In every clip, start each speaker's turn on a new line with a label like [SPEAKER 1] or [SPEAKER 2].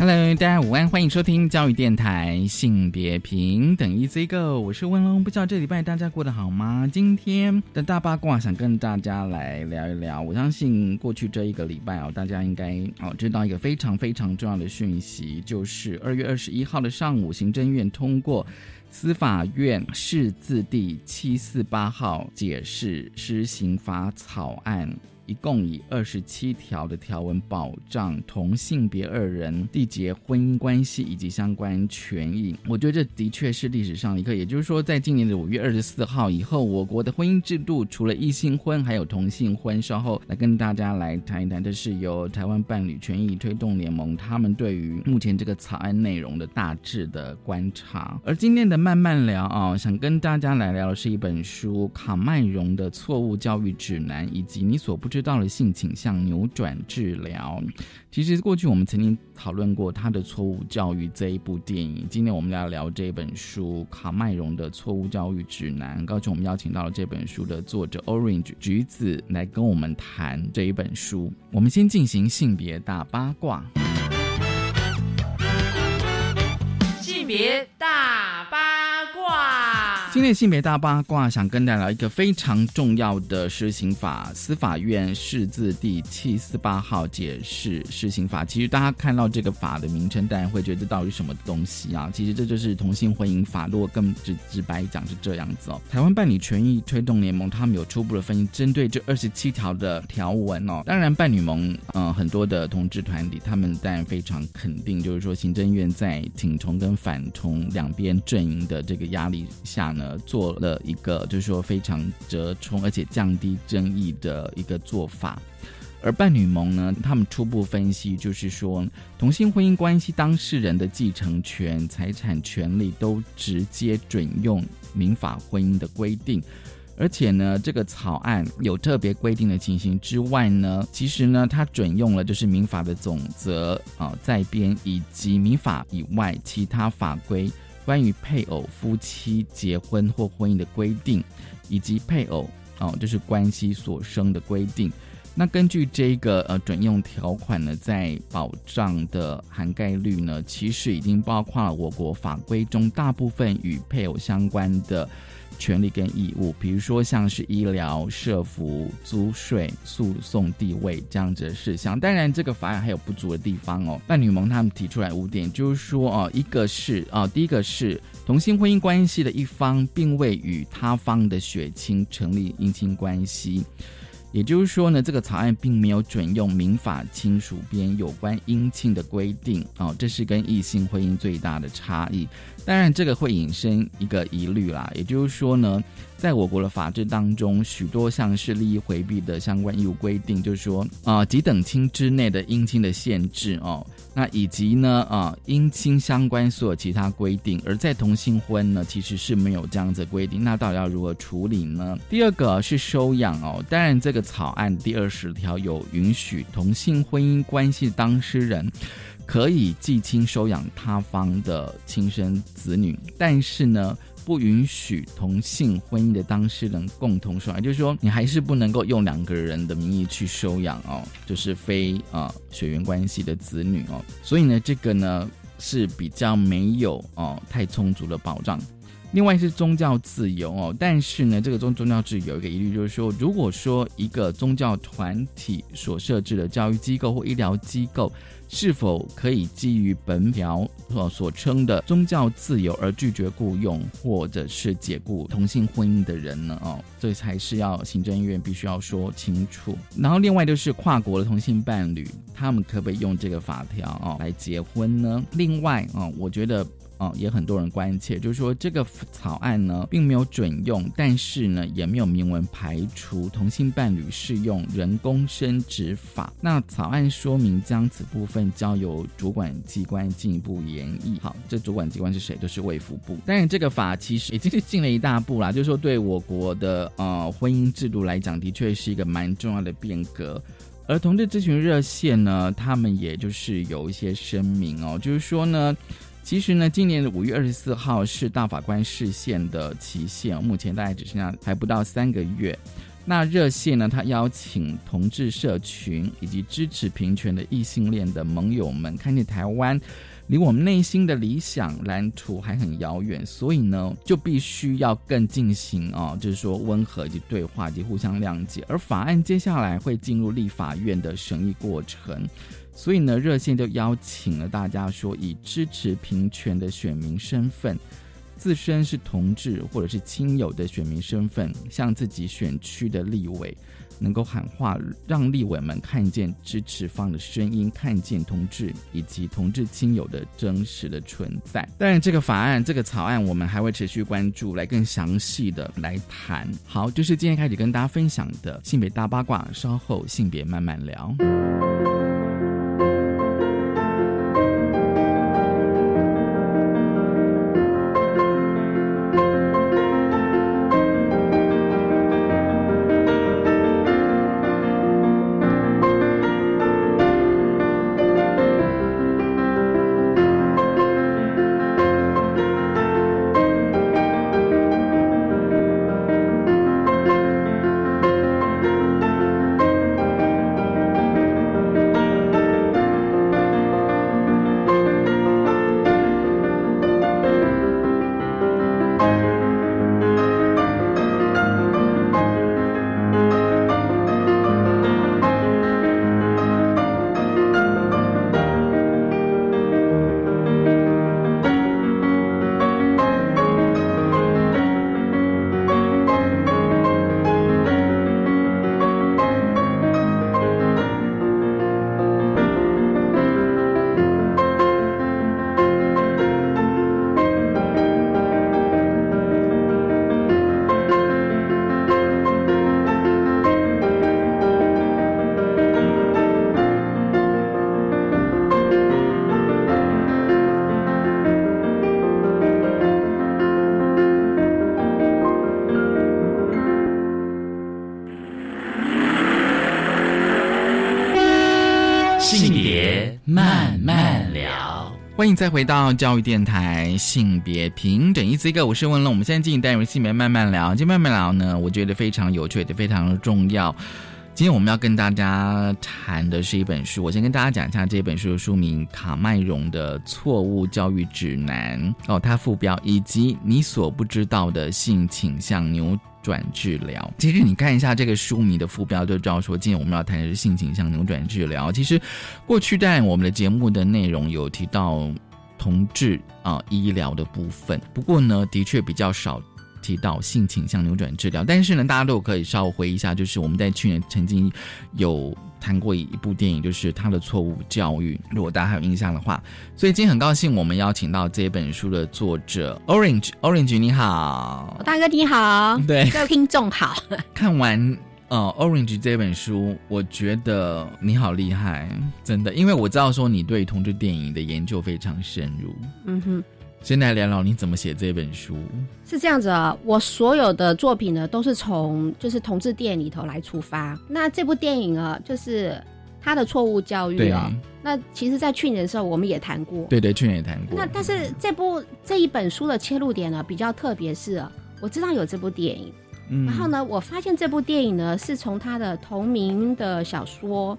[SPEAKER 1] Hello，大家午安，欢迎收听教育电台性别平等 Easy Go，我是温龙。不知道这礼拜大家过得好吗？今天的大八卦想跟大家来聊一聊。我相信过去这一个礼拜哦，大家应该哦知道一个非常非常重要的讯息，就是二月二十一号的上午，行政院通过司法院释字第七四八号解释施行法草案。一共以二十七条的条文保障同性别二人缔结婚姻关系以及相关权益。我觉得这的确是历史上一课。也就是说，在今年的五月二十四号以后，我国的婚姻制度除了异性婚，还有同性婚。稍后来跟大家来谈一谈，这是由台湾伴侣权益推动联盟他们对于目前这个草案内容的大致的观察。而今天的慢慢聊啊，想跟大家来聊的是一本书《卡麦荣的错误教育指南》，以及你所不知。到了性倾向扭转治疗，其实过去我们曾经讨论过他的错误教育这一部电影。今天我们要聊这本书《卡麦荣的错误教育指南》。高兴我们邀请到了这本书的作者 Orange 橘子来跟我们谈这一本书。我们先进行性别大八卦，
[SPEAKER 2] 性别。
[SPEAKER 1] 今天性别大八卦，想跟大家聊一个非常重要的施行法——司法院释字第七四八号解释施行法。其实大家看到这个法的名称，当然会觉得到底什么东西啊？其实这就是同性婚姻法。如果更直直白讲是这样子哦。台湾伴侣权益推动联盟他们有初步的分析，针对这二十七条的条文哦。当然，伴侣盟嗯很多的同志团体，他们当然非常肯定，就是说行政院在挺从跟反从两边阵营的这个压力下呢。呃，做了一个就是说非常折冲而且降低争议的一个做法，而伴侣盟呢，他们初步分析就是说，同性婚姻关系当事人的继承权、财产权利都直接准用民法婚姻的规定，而且呢，这个草案有特别规定的情形之外呢，其实呢，它准用了就是民法的总则啊在编以及民法以外其他法规。关于配偶、夫妻结婚或婚姻的规定，以及配偶哦，就是关系所生的规定。那根据这个呃准用条款呢，在保障的涵盖率呢，其实已经包括了我国法规中大部分与配偶相关的。权利跟义务，比如说像是医疗、社服、租税、诉讼地位这样子的事项。当然，这个法案还有不足的地方哦。伴侣盟他们提出来五点，就是说哦，一个是啊，第一个是同性婚姻关系的一方并未与他方的血亲成立姻亲关系。也就是说呢，这个草案并没有准用民法亲属编有关姻亲的规定哦，这是跟异性婚姻最大的差异。当然，这个会引申一个疑虑啦，也就是说呢，在我国的法制当中，许多像是利益回避的相关义务规定，就是说啊，几等亲之内的姻亲的限制哦。那以及呢，啊，姻亲相关所有其他规定，而在同性婚呢，其实是没有这样子规定。那到底要如何处理呢？第二个是收养哦，当然这个草案第二十条有允许同性婚姻关系当事人可以继亲收养他方的亲生子女，但是呢。不允许同性婚姻的当事人共同收养，就是说你还是不能够用两个人的名义去收养哦，就是非啊血缘关系的子女哦。所以呢，这个呢是比较没有哦太充足的保障。另外是宗教自由哦，但是呢，这个宗宗教自由有一个疑虑，就是说，如果说一个宗教团体所设置的教育机构或医疗机构。是否可以基于本条所所称的宗教自由而拒绝雇佣或者是解雇同性婚姻的人呢？哦，这才是要行政院必须要说清楚。然后另外就是跨国的同性伴侣，他们可不可以用这个法条哦来结婚呢？另外哦，我觉得哦，也很多人关切，就是说这个草案呢并没有准用，但是呢也没有明文排除同性伴侣适用人工生殖法。那草案说明将此部分交由主管机关进一步研议。好，这主管机关是谁？都是卫福部。当然，这个法其实已经是进了一大步啦，就是说对我国的呃婚姻制度来讲，的确是一个蛮重要的变革。而同志咨询热线呢，他们也就是有一些声明哦，就是说呢。其实呢，今年的五月二十四号是大法官释宪的期限，目前大概只剩下还不到三个月。那热线呢，他邀请同志社群以及支持平权的异性恋的盟友们，看见台湾离我们内心的理想蓝图还很遥远，所以呢，就必须要更进行啊，就是说温和以及对话以及互相谅解。而法案接下来会进入立法院的审议过程。所以呢，热线就邀请了大家说，以支持平权的选民身份，自身是同志或者是亲友的选民身份，向自己选区的立委能够喊话，让立委们看见支持方的声音，看见同志以及同志亲友的真实的存在。当然，这个法案、这个草案，我们还会持续关注，来更详细的来谈。好，就是今天开始跟大家分享的性别大八卦，稍后性别慢慢聊。再回到教育电台性别平等一次一个，我是文龙。我们现在进行单元性别慢慢聊，今天慢慢聊呢，我觉得非常有趣，也非常的重要。今天我们要跟大家谈的是一本书，我先跟大家讲一下这本书的书名《卡麦荣的错误教育指南》哦，它副标以及你所不知道的性倾向扭转治疗。其实你看一下这个书名的副标，就知道说今天我们要谈的是性倾向扭转治疗。其实过去在我们的节目的内容有提到同志啊医疗的部分，不过呢，的确比较少。提到性倾向扭转治疗，但是呢，大家都可以稍微回忆一下，就是我们在去年曾经有谈过一部电影，就是他的错误教育。如果大家还有印象的话，所以今天很高兴我们邀请到这本书的作者 Orange，Orange 你好，
[SPEAKER 3] 大哥你好，
[SPEAKER 1] 对，
[SPEAKER 3] 各位听众好。
[SPEAKER 1] 看完呃 Orange 这本书，我觉得你好厉害，真的，因为我知道说你对同志电影的研究非常深入。嗯哼。先来聊聊你怎么写这本书？
[SPEAKER 3] 是这样子啊，我所有的作品呢，都是从就是同志电影里头来出发。那这部电影啊，就是他的错误教育啊。那其实，在去年的时候，我们也谈过。
[SPEAKER 1] 对对，去年也谈过。
[SPEAKER 3] 那但是这部这一本书的切入点呢，比较特别是，我知道有这部电影，然后呢，我发现这部电影呢，是从他的同名的小说，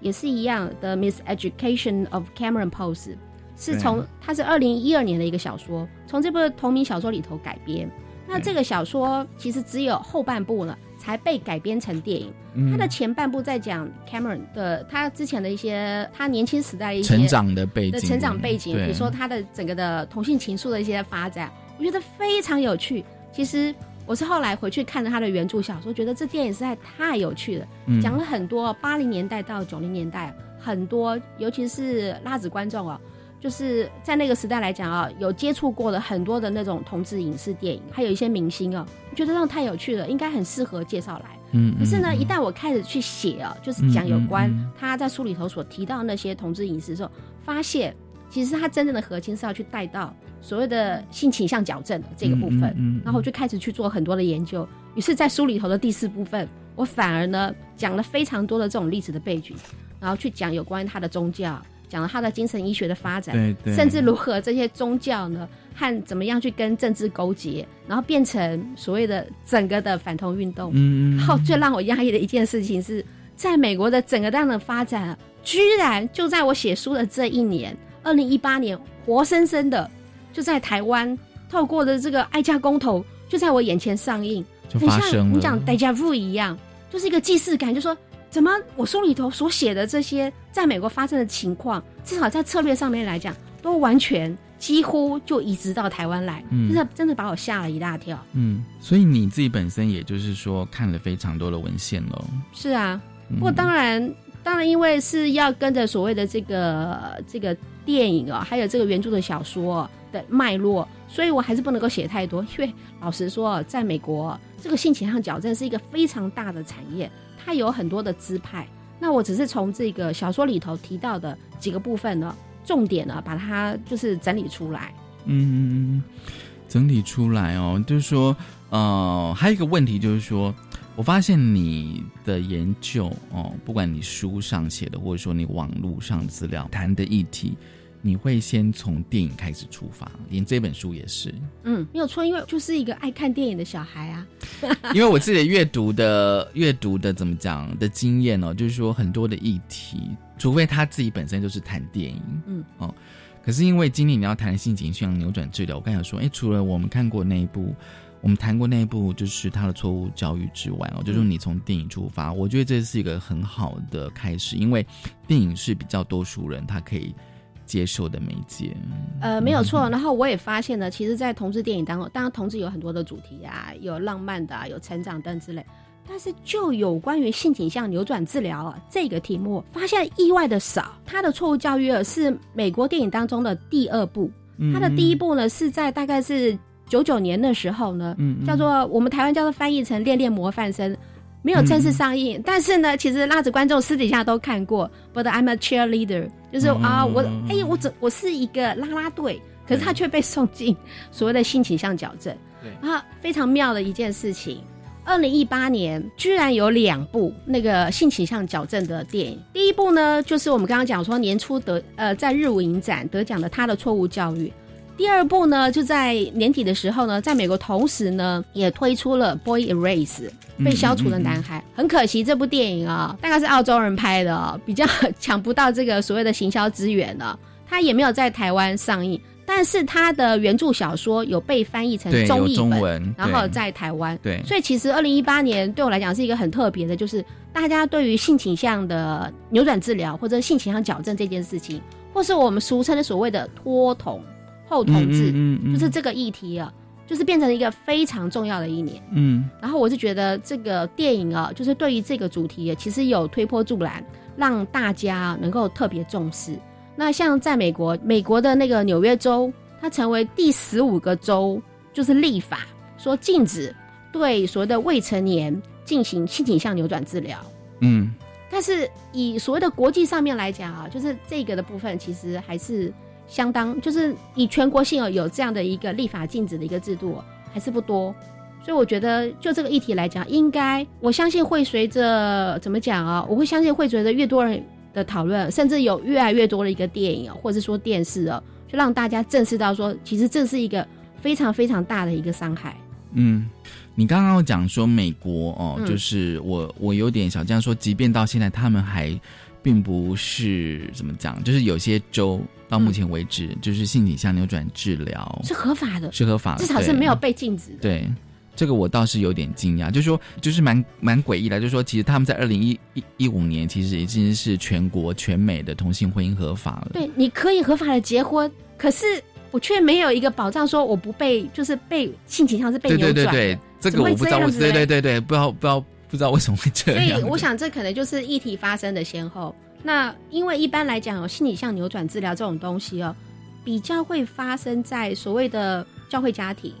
[SPEAKER 3] 也是一样的《Miseducation of Cameron Post》。是从它是二零一二年的一个小说，从这部同名小说里头改编。那这个小说其实只有后半部呢才被改编成电影。它的前半部在讲 Cameron 的他之前的一些他年轻时代一
[SPEAKER 1] 些成长的背景，
[SPEAKER 3] 成长背景，比如说他的整个的同性情愫的一些发展，我觉得非常有趣。其实我是后来回去看了他的原著小说，觉得这电影实在太有趣了，讲了很多八零年代到九零年代很多，尤其是拉子观众哦。就是在那个时代来讲啊，有接触过的很多的那种同志影视电影，还有一些明星啊，我觉得那太有趣了，应该很适合介绍来。
[SPEAKER 1] 嗯，
[SPEAKER 3] 可是呢，一旦我开始去写啊，就是讲有关他在书里头所提到那些同志影视的时候，发现其实他真正的核心是要去带到所谓的性倾向矫正的这个部分。嗯，然后我就开始去做很多的研究。于是，在书里头的第四部分，我反而呢讲了非常多的这种历史的背景，然后去讲有关他的宗教。讲了他的精神医学的发展，甚至如何这些宗教呢和怎么样去跟政治勾结，然后变成所谓的整个的反同运动。嗯，然后最让我压抑的一件事情是，在美国的整个这样的发展，居然就在我写书的这一年，二零一八年，活生生的就在台湾透过的这个爱家公投，就在我眼前上映，
[SPEAKER 1] 就发生了。
[SPEAKER 3] 你讲 deja vu 一样，就是一个既视感，就说。怎么？我书里头所写的这些在美国发生的情况，至少在策略上面来讲，都完全几乎就移植到台湾来，真的真的把我吓了一大跳。
[SPEAKER 1] 嗯，所以你自己本身也就是说看了非常多的文献喽。
[SPEAKER 3] 是啊，不过当然，当然，因为是要跟着所谓的这个这个电影啊，还有这个原著的小说的脉络，所以我还是不能够写太多。因为老实说，在美国，这个性倾向矫正是一个非常大的产业。它有很多的支派，那我只是从这个小说里头提到的几个部分呢，重点呢，把它就是整理出来。
[SPEAKER 1] 嗯，整理出来哦，就是说，呃，还有一个问题就是说，我发现你的研究哦，不管你书上写的，或者说你网络上资料谈的议题。你会先从电影开始出发，连这本书也是。
[SPEAKER 3] 嗯，没有错，因为就是一个爱看电影的小孩啊。
[SPEAKER 1] 因为我自己的阅读的阅读的怎么讲的经验哦，就是说很多的议题，除非他自己本身就是谈电影，嗯哦，可是因为今天你要谈性情向扭转治疗，我刚才说，哎，除了我们看过那一部，我们谈过那一部，就是他的错误教育之外哦，就是你从电影出发，我觉得这是一个很好的开始，因为电影是比较多数人他可以。接受的媒介，
[SPEAKER 3] 呃，没有错。然后我也发现呢，其实，在同志电影当中，当然同志有很多的主题啊，有浪漫的，有成长等之类。但是，就有关于性倾向扭转治疗啊这个题目，发现意外的少。他的错误教育是美国电影当中的第二部，他的第一部呢是在大概是九九年的时候呢，叫做我们台湾叫做翻译成《恋恋模范生》。没有正式上映，但是呢，其实拉子观众私底下都看过。But I'm a cheerleader，就是啊，我哎，我怎我是一个拉拉队，可是他却被送进所谓的性倾向矫正。对啊，非常妙的一件事情。二零一八年居然有两部那个性倾向矫正的电影。第一部呢，就是我们刚刚讲说年初得呃在日舞影展得奖的《他的错误教育》。第二部呢，就在年底的时候呢，在美国同时呢，也推出了《Boy Erase》被消除的男孩。很可惜，这部电影啊，大概是澳洲人拍的，比较抢不到这个所谓的行销资源了。它也没有在台湾上映，但是它的原著小说有被翻译成中译
[SPEAKER 1] 本，
[SPEAKER 3] 然后在台湾。
[SPEAKER 1] 对，
[SPEAKER 3] 所以其实二零一八年对我来讲是一个很特别的，就是大家对于性倾向的扭转治疗或者性倾向矫正这件事情，或是我们俗称的所谓的脱同。后同志，就是这个议题啊，就是变成一个非常重要的一年。嗯，然后我是觉得这个电影啊，就是对于这个主题，其实有推波助澜，让大家能够特别重视。那像在美国，美国的那个纽约州，它成为第十五个州，就是立法说禁止对所谓的未成年进行性倾向扭转治疗。嗯，但是以所谓的国际上面来讲啊，就是这个的部分，其实还是。相当就是以全国性有这样的一个立法禁止的一个制度还是不多，所以我觉得就这个议题来讲，应该我相信会随着怎么讲啊？我会相信会随着越多人的讨论，甚至有越来越多的一个电影或者说电视啊，就让大家正视到说，其实这是一个非常非常大的一个伤害。
[SPEAKER 1] 嗯，你刚刚讲说美国哦，就是我我有点想这样说，即便到现在他们还。并不是怎么讲，就是有些州到目前为止，就是性倾向扭转治疗
[SPEAKER 3] 是合法的，
[SPEAKER 1] 是合法，
[SPEAKER 3] 至少是没有被禁止的。
[SPEAKER 1] 对，这个我倒是有点惊讶，就是说，就是蛮蛮诡异的，就是说，其实他们在二零一一一五年，其实已经是全国全美的同性婚姻合法了。
[SPEAKER 3] 对，你可以合法的结婚，可是我却没有一个保障，说我不被就是被性倾向是被扭转。
[SPEAKER 1] 对对对对，这个我不知道，对对对对，不知道不知道。不知道为什么会这样，
[SPEAKER 3] 所以我想这可能就是议题发生的先后。那因为一般来讲，有心理向扭转治疗这种东西哦，比较会发生在所谓的教会家庭，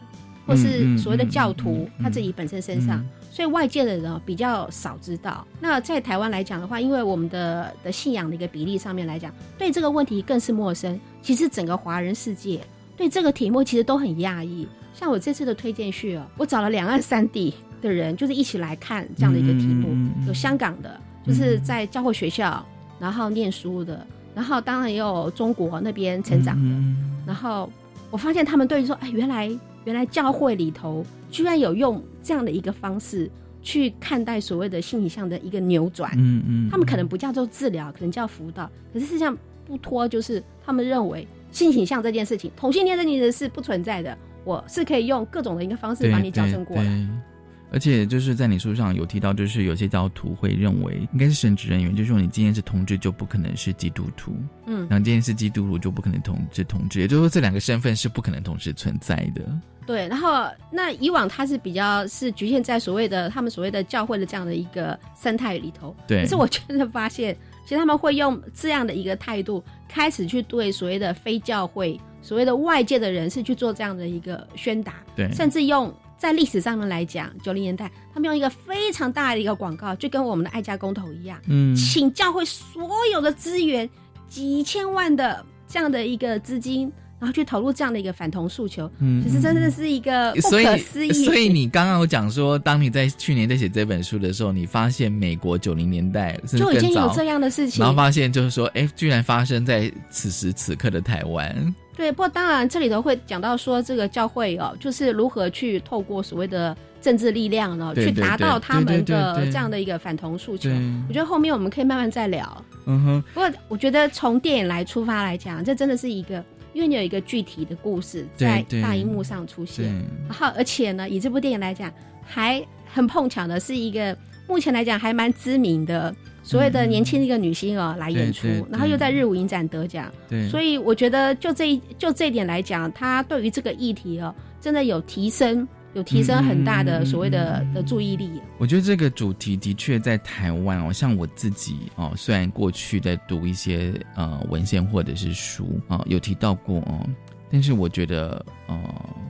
[SPEAKER 3] 或是所谓的教徒他自己本身身上，所以外界的人比较少知道。那在台湾来讲的话，因为我们的的信仰的一个比例上面来讲，对这个问题更是陌生。其实整个华人世界对这个题目其实都很讶异。像我这次的推荐序哦，我找了两岸三地的人，就是一起来看这样的一个题目，有香港的，就是在教会学校然后念书的。然后当然也有中国那边成长的，然后我发现他们对于说，哎，原来原来教会里头居然有用这样的一个方式去看待所谓的性倾向的一个扭转，嗯嗯，他们可能不叫做治疗，可能叫辅导，可是事实际上不脱就是他们认为性倾向这件事情，同性恋这件事是不存在的，我是可以用各种的一个方式把你矫正过来。
[SPEAKER 1] 而且就是在你书上有提到，就是有些教徒会认为应该是神职人员，就是说你今天是同志就不可能是基督徒，嗯，然后今天是基督徒就不可能同志同志，也就是说这两个身份是不可能同时存在的。
[SPEAKER 3] 对，然后那以往他是比较是局限在所谓的他们所谓的教会的这样的一个生态里头，
[SPEAKER 1] 对。
[SPEAKER 3] 可是我真的发现，其实他们会用这样的一个态度开始去对所谓的非教会、所谓的外界的人士去做这样的一个宣达，
[SPEAKER 1] 对，
[SPEAKER 3] 甚至用。在历史上面来讲，九零年代他们用一个非常大的一个广告，就跟我们的爱家公投一样，嗯，请教会所有的资源，几千万的这样的一个资金，然后去投入这样的一个反同诉求，嗯，其实真的是一个不可思议。
[SPEAKER 1] 所以你刚刚有讲说，当你在去年在写这本书的时候，你发现美国九零年代
[SPEAKER 3] 就已经有这样的事情，
[SPEAKER 1] 然后发现就是说，哎，居然发生在此时此刻的台湾。
[SPEAKER 3] 对，不过当然这里头会讲到说，这个教会哦，就是如何去透过所谓的政治力量呢，去达到他们的这样的一个反同诉求。我觉得后面我们可以慢慢再聊。嗯哼。不过我觉得从电影来出发来讲，这真的是一个，因为你有一个具体的故事在大荧幕上出现，然后而且呢，以这部电影来讲，还很碰巧的是一个目前来讲还蛮知名的。所谓的年轻的一个女星哦来演出，然后又在日舞影展得奖，所以我觉得就这就这一点来讲，她对于这个议题哦，真的有提升，有提升很大的所谓的的注意力。
[SPEAKER 1] 我觉得这个主题的确在台湾哦，像我自己哦，虽然过去在读一些呃文献或者是书啊，有提到过哦，但是我觉得呃，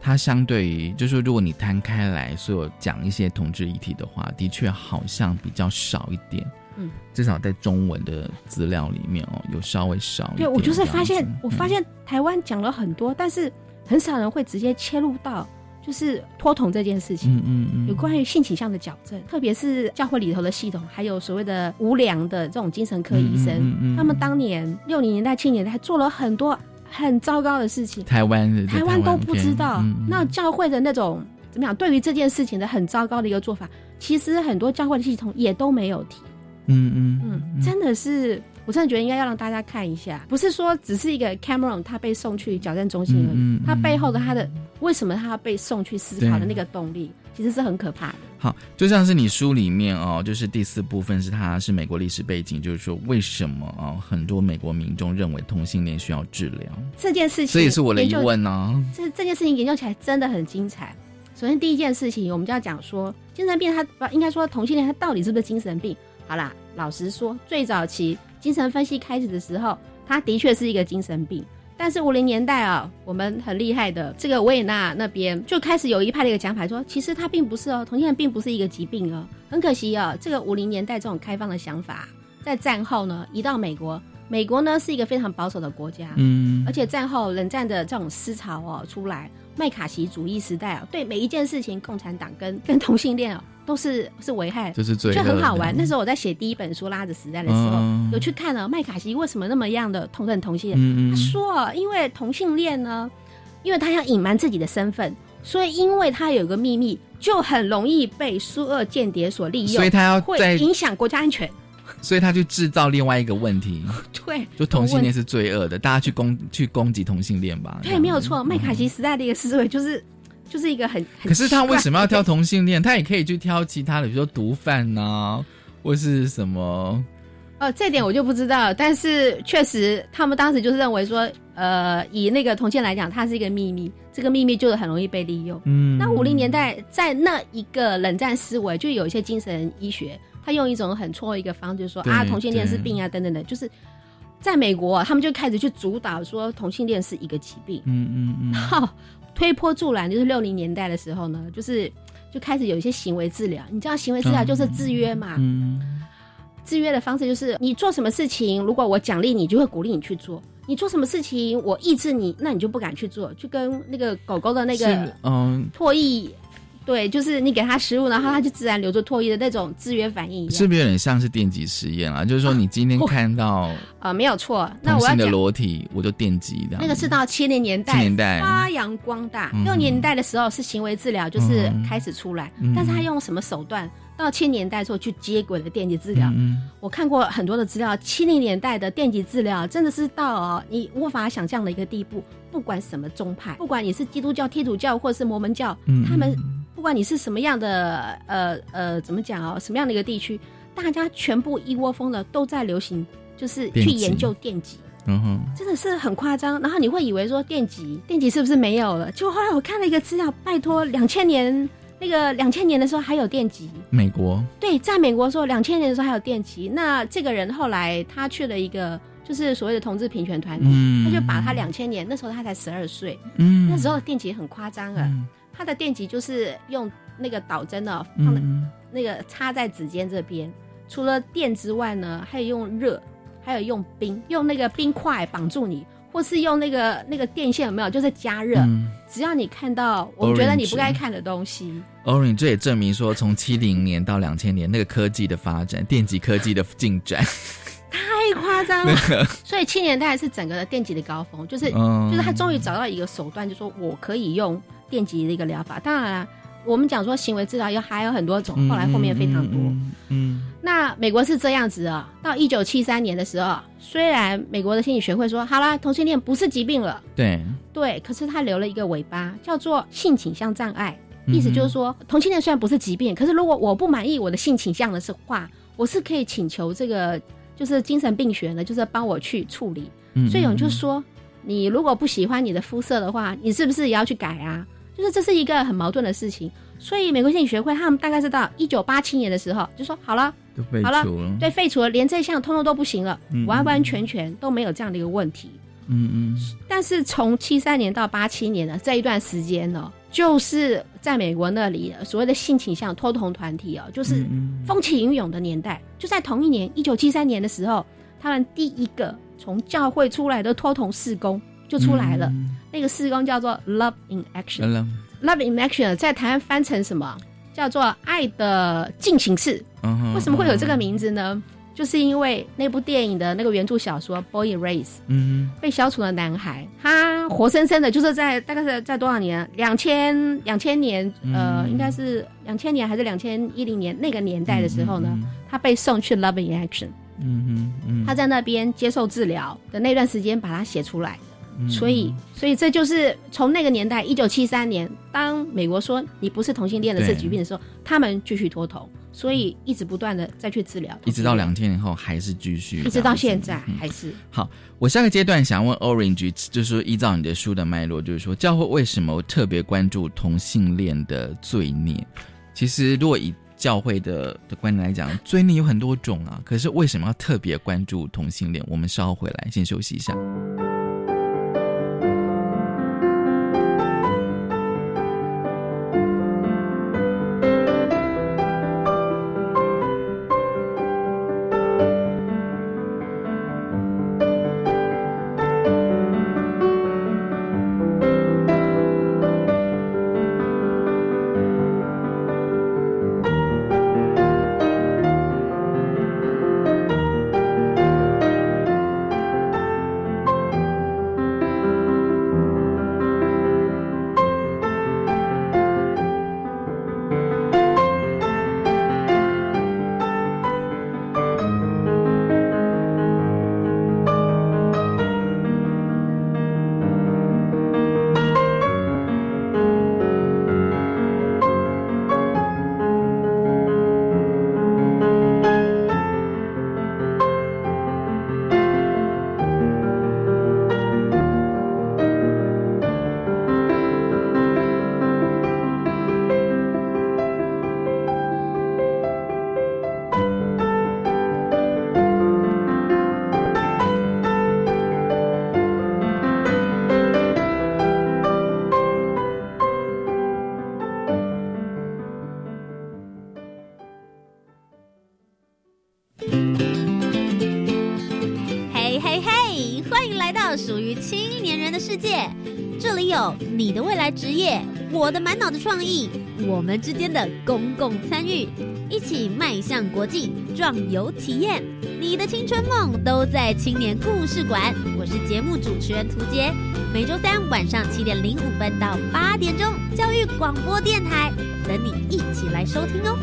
[SPEAKER 1] 它相对于就是说，如果你摊开来所有讲一些同志议题的话，的确好像比较少一点。嗯，至少在中文的资料里面哦，有稍微少一点。对
[SPEAKER 3] 我就是发现，我发现台湾讲了很多，但是很少人会直接切入到就是脱同这件事情。嗯嗯嗯，有关于性倾向的矫正，特别是教会里头的系统，还有所谓的无良的这种精神科医生，他们当年六零年代、七年代做了很多很糟糕的事情。
[SPEAKER 1] 台湾
[SPEAKER 3] 台湾都不知道，那教会的那种怎么样？对于这件事情的很糟糕的一个做法，其实很多教会的系统也都没有提。嗯嗯嗯，真的是，我真的觉得应该要让大家看一下，不是说只是一个 Cameron 他被送去矫正中心而已，他背后的他的为什么他要被送去思考的那个动力，其实是很可怕的。
[SPEAKER 1] 好，就像是你书里面哦，就是第四部分是他是美国历史背景，就是说为什么啊很多美国民众认为同性恋需要治疗
[SPEAKER 3] 这件事情，
[SPEAKER 1] 这也是我的疑问呢。
[SPEAKER 3] 这这件事情研究起来真的很精彩。首先第一件事情，我们就要讲说精神病，他应该说同性恋他到底是不是精神病？好啦，老实说，最早期精神分析开始的时候，他的确是一个精神病。但是五零年代啊，我们很厉害的这个维也纳那边就开始有一派的一个讲法，说其实他并不是哦，同性恋并不是一个疾病哦。很可惜哦，这个五零年代这种开放的想法，在战后呢移到美国，美国呢是一个非常保守的国家，嗯，而且战后冷战的这种思潮哦出来，麦卡锡主义时代啊，对每一件事情，共产党跟跟同性恋哦。都是是危害，
[SPEAKER 1] 就是最
[SPEAKER 3] 就很好玩。那时候我在写第一本书《拉着时代》的时候，有去看了麦卡锡为什么那么样的同等同性恋。他说，因为同性恋呢，因为他要隐瞒自己的身份，所以因为他有个秘密，就很容易被苏俄间谍所利用，
[SPEAKER 1] 所以他要
[SPEAKER 3] 会影响国家安全。
[SPEAKER 1] 所以他去制造另外一个问题，
[SPEAKER 3] 对，
[SPEAKER 1] 就同性恋是罪恶的，大家去攻去攻击同性恋吧。
[SPEAKER 3] 对，没有错。麦卡锡时代的一个思维就是。就是一个很，
[SPEAKER 1] 可是他为什么要挑同性恋？他也可以去挑其他的，比如说毒贩呐，或是什么？
[SPEAKER 3] 哦，这点我就不知道。但是确实，他们当时就是认为说，呃，以那个同性来讲，它是一个秘密，这个秘密就是很容易被利用。嗯，那五零年代在那一个冷战思维，就有一些精神医学，他用一种很错的一个方，就是说啊，同性恋是病啊，等等的，就是。在美国，他们就开始去主导说同性恋是一个疾病。
[SPEAKER 1] 嗯嗯嗯。
[SPEAKER 3] 好，推波助澜，就是六零年代的时候呢，就是就开始有一些行为治疗。你知道行为治疗就是制约嘛？嗯。制约的方式就是你做什么事情，如果我奖励你，就会鼓励你去做；你做什么事情，我抑制你，那你就不敢去做。就跟那个狗狗的那个嗯唾液。对，就是你给他食物，然后他就自然流着唾液的那种制约反应一样，
[SPEAKER 1] 是不是有点像是电极实验啊？就是说，你今天看到
[SPEAKER 3] 啊，没有错，
[SPEAKER 1] 那我要的裸体，我就电击的。
[SPEAKER 3] 那个是到七零年代，
[SPEAKER 1] 七年代
[SPEAKER 3] 发扬光大。六年代的时候是行为治疗，就是开始出来，但是他用什么手段？到七年代时候去接轨了电极治疗。嗯我看过很多的资料，七零年代的电极治疗真的是到你无法想象的一个地步。不管什么宗派，不管你是基督教、天主教或者是摩门教，他们。不管你是什么样的，呃呃，怎么讲哦？什么样的一个地区，大家全部一窝蜂的都在流行，就是去研究电极，嗯哼，真的是很夸张。然后你会以为说电极，电极是不是没有了？就后来我看了一个资料，拜托，两千年那个两千年的时候还有电极，
[SPEAKER 1] 美国
[SPEAKER 3] 对，在美国说两千年的时候还有电极。那这个人后来他去了一个就是所谓的同志平权团体，他就把他两千年那时候他才十二岁，嗯，那时候电极很夸张啊。它的电极就是用那个导针的，放的那个插在指尖这边。除了电之外呢，还有用热，还有用冰，用那个冰块绑住你，或是用那个那个电线有没有？就是加热。只要你看到我觉得你不该看的东西
[SPEAKER 1] ，Orange 这也证明说，从七零年到两千年，那个科技的发展，电极科技的进展
[SPEAKER 3] 太夸张了。所以七年代是整个的电极的高峰，就是就是他终于找到一个手段，就说我可以用。电极的一个疗法，当然，我们讲说行为治疗有还有很多种，后来后面非常多。嗯，那美国是这样子啊，到一九七三年的时候，虽然美国的心理学会说好了，同性恋不是疾病了，
[SPEAKER 1] 对。
[SPEAKER 3] 对，可是他留了一个尾巴，叫做性倾向障碍，意思就是说，同性恋虽然不是疾病，可是如果我不满意我的性倾向的是话，我是可以请求这个就是精神病学呢，就是帮我去处理。所以有人就说，你如果不喜欢你的肤色的话，你是不是也要去改啊？就是这是一个很矛盾的事情，所以美国心理学会他们大概是到一九八七年的时候就说好了，
[SPEAKER 1] 好了，
[SPEAKER 3] 对，废除了，连这项通通都不行了，完完全全都没有这样的一个问题。嗯嗯。但是从七三年到八七年的这一段时间呢，就是在美国那里所谓的性倾向脱同团体哦，就是风起云涌的年代。就在同一年一九七三年的时候，他们第一个从教会出来的脱同事工就出来了。那个施工叫做 Love in Action，Love in Action 在台湾翻成什么？叫做爱的进行式。为什么会有这个名字呢？就是因为那部电影的那个原著小说《Boy Erased》，嗯，被消除的男孩，他活生生的，就是在大概是在多少年？两千两千年，呃，应该是两千年还是两千一零年那个年代的时候呢？他被送去 Love in Action，嗯哼，他在那边接受治疗的那段时间，把它写出来。所以，所以这就是从那个年代，一九七三年，当美国说你不是同性恋的是疾病的时候，他们继续脱头，所以一直不断的再去治疗，
[SPEAKER 1] 一直到两千年后还是继续，
[SPEAKER 3] 一直到现在还是。
[SPEAKER 1] 好，我下个阶段想问 Orange，就是说依照你的书的脉络，就是说教会为什么特别关注同性恋的罪孽？其实，如果以教会的的观点来讲，罪孽有很多种啊，可是为什么要特别关注同性恋？我们稍后回来，先休息一下。
[SPEAKER 4] 我的满脑的创意，我们之间的公共参与，一起迈向国际，壮游体验。你的青春梦都在青年故事馆。我是节目主持人涂杰，每周三晚上七点零五分到八点钟，教育广播电台等你一起来收听哦。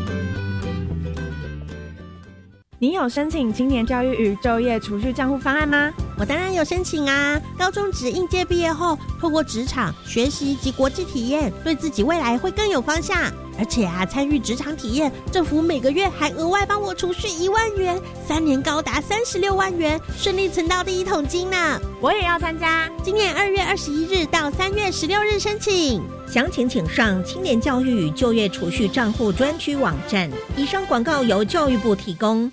[SPEAKER 5] 你有申请青年教育与就业储蓄账户方案吗？
[SPEAKER 6] 我当然有申请啊！高中职应届毕业后，透过职场学习及国际体验，对自己未来会更有方向。而且啊，参与职场体验，政府每个月还额外帮我储蓄一万元，三年高达三十六万元，顺利存到第一桶金呢！
[SPEAKER 5] 我也要参加，
[SPEAKER 6] 今年二月二十一日到三月十六日申请，
[SPEAKER 7] 详情请上青年教育与就业储蓄账户专区网站。以上广告由教育部提供。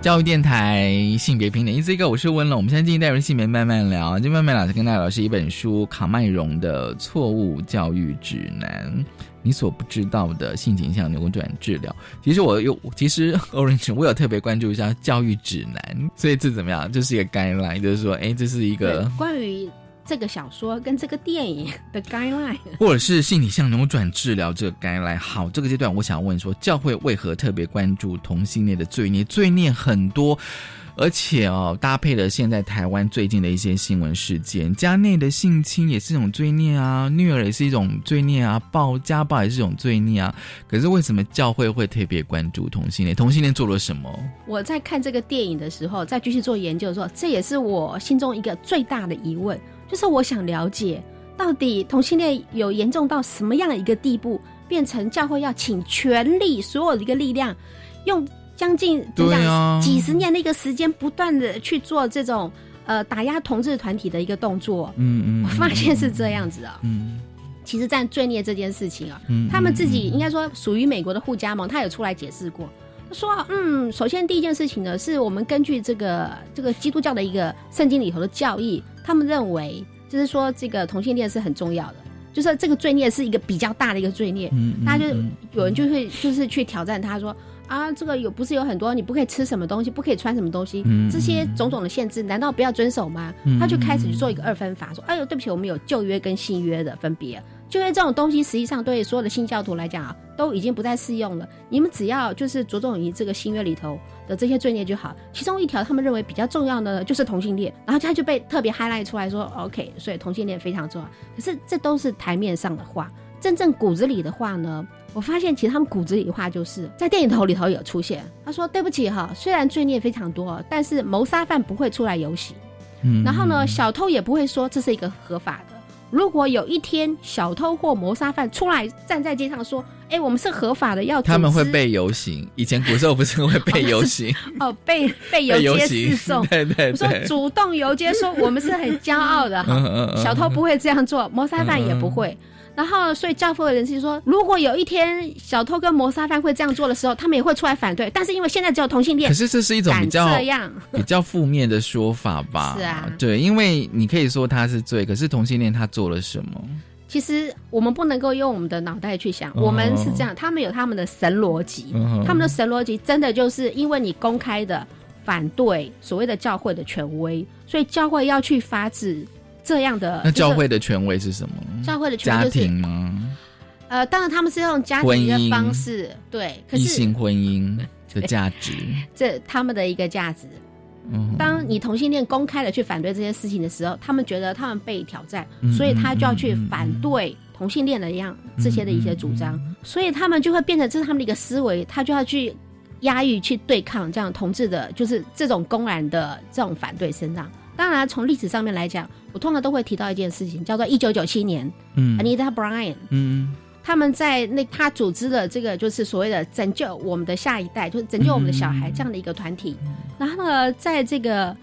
[SPEAKER 1] 教育电台性别平等，一 C 哥，我是温龙。我们现在进行带入性别慢慢聊，今天慢慢聊，跟大家聊是一本书卡麦荣的《错误教育指南》，你所不知道的性倾向扭转治疗。其实我有，其实 Orange 我有特别关注一下教育指南，所以这怎么样？这是一个 guideline，就是说，哎，这是一个
[SPEAKER 3] 关于。这个小说跟这个电影的 guideline，
[SPEAKER 1] 或者是心理向扭转治疗这个 guideline。好，这个阶段我想问说，教会为何特别关注同性恋的罪孽？罪孽很多，而且哦，搭配了现在台湾最近的一些新闻事件，家内的性侵也是一种罪孽啊，虐儿也是一种罪孽啊，暴家暴也是一种罪孽啊。可是为什么教会会特别关注同性恋？同性恋做了什么？
[SPEAKER 3] 我在看这个电影的时候，在继续做研究的时候，这也是我心中一个最大的疑问。就是我想了解，到底同性恋有严重到什么样的一个地步，变成教会要请全力所有的一个力量，用将近怎么讲几十年的一个时间，不断的去做这种呃打压同志团体的一个动作。嗯嗯，我发现是这样子啊。嗯，其实，在罪孽这件事情啊，他们自己应该说属于美国的互加盟，他有出来解释过，说嗯，首先第一件事情呢，是我们根据这个这个基督教的一个圣经里头的教义。他们认为，就是说这个同性恋是很重要的，就是这个罪孽是一个比较大的一个罪孽。嗯，大家就有人就会就是去挑战他说啊，这个有不是有很多你不可以吃什么东西，不可以穿什么东西，这些种种的限制，难道不要遵守吗？他就开始去做一个二分法，说哎呦，对不起，我们有旧约跟新约的分别。就因为这种东西，实际上对所有的新教徒来讲啊，都已经不再适用了。你们只要就是着重于这个新约里头的这些罪孽就好。其中一条，他们认为比较重要的就是同性恋，然后他就被特别 highlight 出来说，OK，所以同性恋非常重要。可是这都是台面上的话，真正骨子里的话呢？我发现其实他们骨子里的话就是在电影头里头有出现。他说：“对不起哈，虽然罪孽非常多，但是谋杀犯不会出来游行，嗯，然后呢，小偷也不会说这是一个合法的。”如果有一天小偷或谋杀犯出来站在街上说：“哎，我们是合法的，要
[SPEAKER 1] 他们会被游行。以前古时候不是会被游行
[SPEAKER 3] 哦，被被游街示众。
[SPEAKER 1] 对 对对，
[SPEAKER 3] 说主动游街说 我们是很骄傲的哈。小偷不会这样做，谋杀犯也不会。”然后，所以教父的人士说，如果有一天小偷跟谋杀犯会这样做的时候，他们也会出来反对。但是因为现在只有同性恋，
[SPEAKER 1] 可是这是一种比较这样比较负面的说法吧？
[SPEAKER 3] 是啊，
[SPEAKER 1] 对，因为你可以说他是罪，可是同性恋他做了什么？
[SPEAKER 3] 其实我们不能够用我们的脑袋去想，我们是这样，他们有他们的神逻辑，他们的神逻辑真的就是因为你公开的反对所谓的教会的权威，所以教会要去发制这样的。
[SPEAKER 1] 那教会的权威是什么？
[SPEAKER 3] 教会的权威
[SPEAKER 1] 家庭吗？
[SPEAKER 3] 呃，当然他们是用家庭的方式，对，
[SPEAKER 1] 异性婚姻的价值，
[SPEAKER 3] 这他们的一个价值。嗯，当你同性恋公开的去反对这些事情的时候，他们觉得他们被挑战，所以他就要去反对同性恋的一样这些的一些主张，所以他们就会变成这是他们的一个思维，他就要去压抑、去对抗这样同志的，就是这种公然的这种反对声浪。当然，从历史上面来讲，我通常都会提到一件事情，叫做一九九七年，嗯，Anita Bryan，嗯。他们在那，他组织了这个，就是所谓的拯救我们的下一代，就是拯救我们的小孩这样的一个团体。然后呢，在这个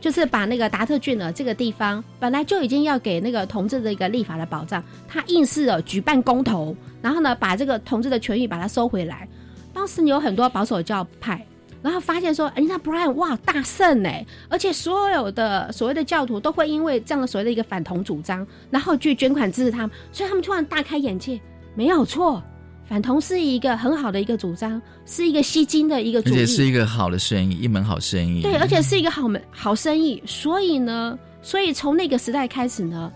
[SPEAKER 3] 就是把那个达特郡呢这个地方，本来就已经要给那个同志的一个立法的保障，他硬是哦举办公投，然后呢，把这个同志的权益把它收回来。当时有很多保守教派，然后发现说，哎，那 Brian 哇大圣哎，而且所有的所谓的教徒都会因为这样的所谓的一个反同主张，然后去捐款支持他们，所以他们突然大开眼界。没有错，反同是一个很好的一个主张，是一个吸金的一个，而
[SPEAKER 1] 且是一个好的生意，一门好生意。
[SPEAKER 3] 对，而且是一个好门好生意。所以呢，所以从那个时代开始呢，